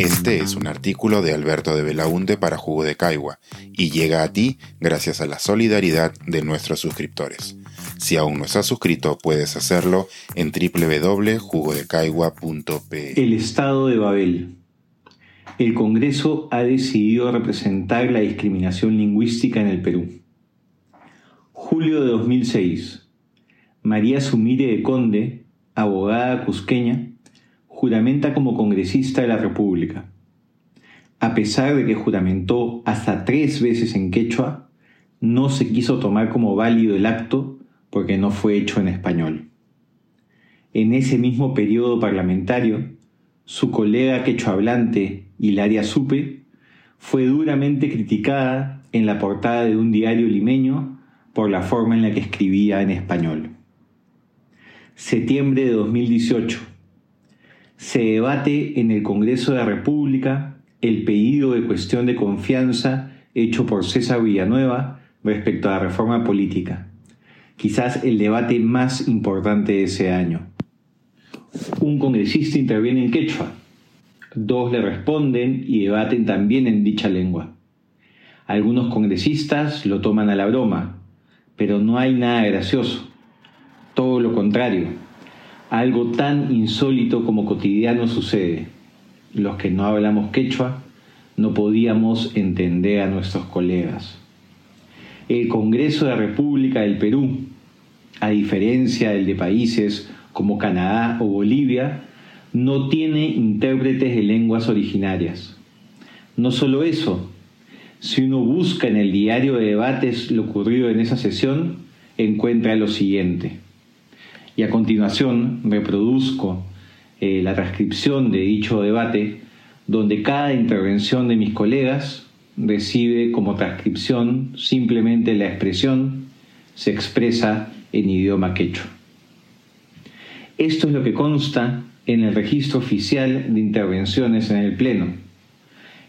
Este es un artículo de Alberto de Belaunte para Jugo de Caigua y llega a ti gracias a la solidaridad de nuestros suscriptores. Si aún no estás suscrito, puedes hacerlo en www.jugodecaigua.pe. El Estado de Babel. El Congreso ha decidido representar la discriminación lingüística en el Perú. Julio de 2006. María Sumire de Conde, abogada cusqueña, juramenta como congresista de la República. A pesar de que juramentó hasta tres veces en quechua, no se quiso tomar como válido el acto porque no fue hecho en español. En ese mismo periodo parlamentario, su colega quechohablante, Hilaria Supe, fue duramente criticada en la portada de un diario limeño por la forma en la que escribía en español. Septiembre de 2018 se debate en el Congreso de la República el pedido de cuestión de confianza hecho por César Villanueva respecto a la reforma política, quizás el debate más importante de ese año. Un congresista interviene en quechua, dos le responden y debaten también en dicha lengua. Algunos congresistas lo toman a la broma, pero no hay nada gracioso, todo lo contrario algo tan insólito como cotidiano sucede. Los que no hablamos quechua no podíamos entender a nuestros colegas. El Congreso de la República del Perú, a diferencia del de países como Canadá o Bolivia, no tiene intérpretes de lenguas originarias. No solo eso, si uno busca en el diario de debates lo ocurrido en esa sesión, encuentra lo siguiente y a continuación reproduzco eh, la transcripción de dicho debate donde cada intervención de mis colegas recibe como transcripción simplemente la expresión se expresa en idioma quechua. Esto es lo que consta en el registro oficial de intervenciones en el Pleno.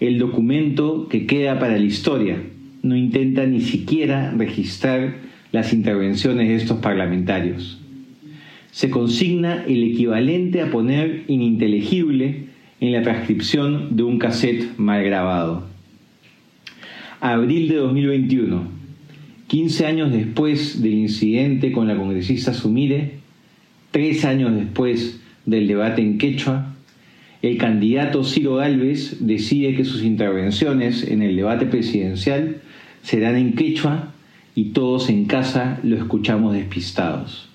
El documento que queda para la historia no intenta ni siquiera registrar las intervenciones de estos parlamentarios se consigna el equivalente a poner ininteligible en la transcripción de un cassette mal grabado. Abril de 2021, 15 años después del incidente con la congresista Sumire, tres años después del debate en Quechua, el candidato Ciro Gálvez decide que sus intervenciones en el debate presidencial serán en Quechua y todos en casa lo escuchamos despistados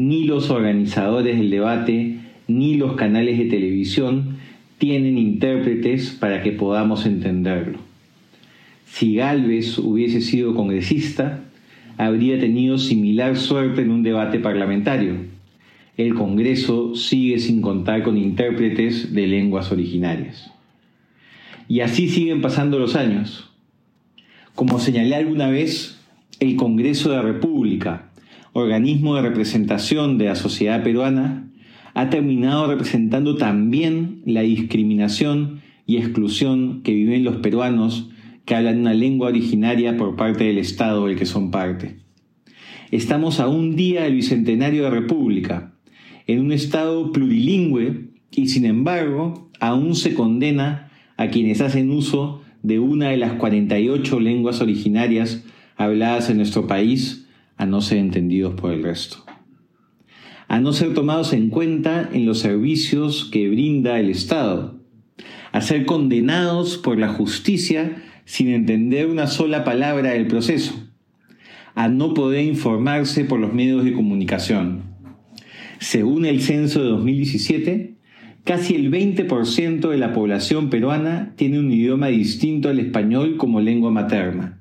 ni los organizadores del debate, ni los canales de televisión tienen intérpretes para que podamos entenderlo. Si Galvez hubiese sido congresista, habría tenido similar suerte en un debate parlamentario. El Congreso sigue sin contar con intérpretes de lenguas originarias. Y así siguen pasando los años. Como señalé alguna vez, el Congreso de la República, organismo de representación de la sociedad peruana, ha terminado representando también la discriminación y exclusión que viven los peruanos que hablan una lengua originaria por parte del Estado del que son parte. Estamos a un día del Bicentenario de República, en un Estado plurilingüe y sin embargo aún se condena a quienes hacen uso de una de las 48 lenguas originarias habladas en nuestro país a no ser entendidos por el resto, a no ser tomados en cuenta en los servicios que brinda el Estado, a ser condenados por la justicia sin entender una sola palabra del proceso, a no poder informarse por los medios de comunicación. Según el censo de 2017, casi el 20% de la población peruana tiene un idioma distinto al español como lengua materna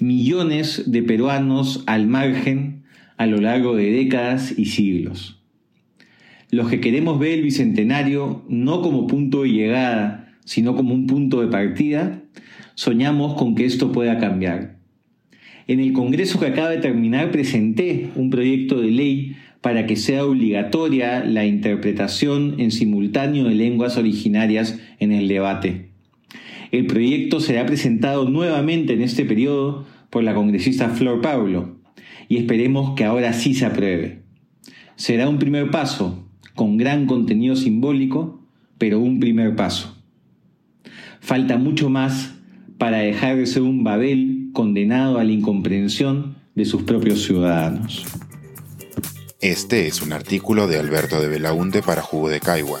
millones de peruanos al margen a lo largo de décadas y siglos. Los que queremos ver el Bicentenario no como punto de llegada, sino como un punto de partida, soñamos con que esto pueda cambiar. En el Congreso que acaba de terminar presenté un proyecto de ley para que sea obligatoria la interpretación en simultáneo de lenguas originarias en el debate. El proyecto será presentado nuevamente en este periodo por la congresista Flor Pablo y esperemos que ahora sí se apruebe. Será un primer paso, con gran contenido simbólico, pero un primer paso. Falta mucho más para dejar de ser un Babel condenado a la incomprensión de sus propios ciudadanos. Este es un artículo de Alberto de Belaunte para Jugo de Caigua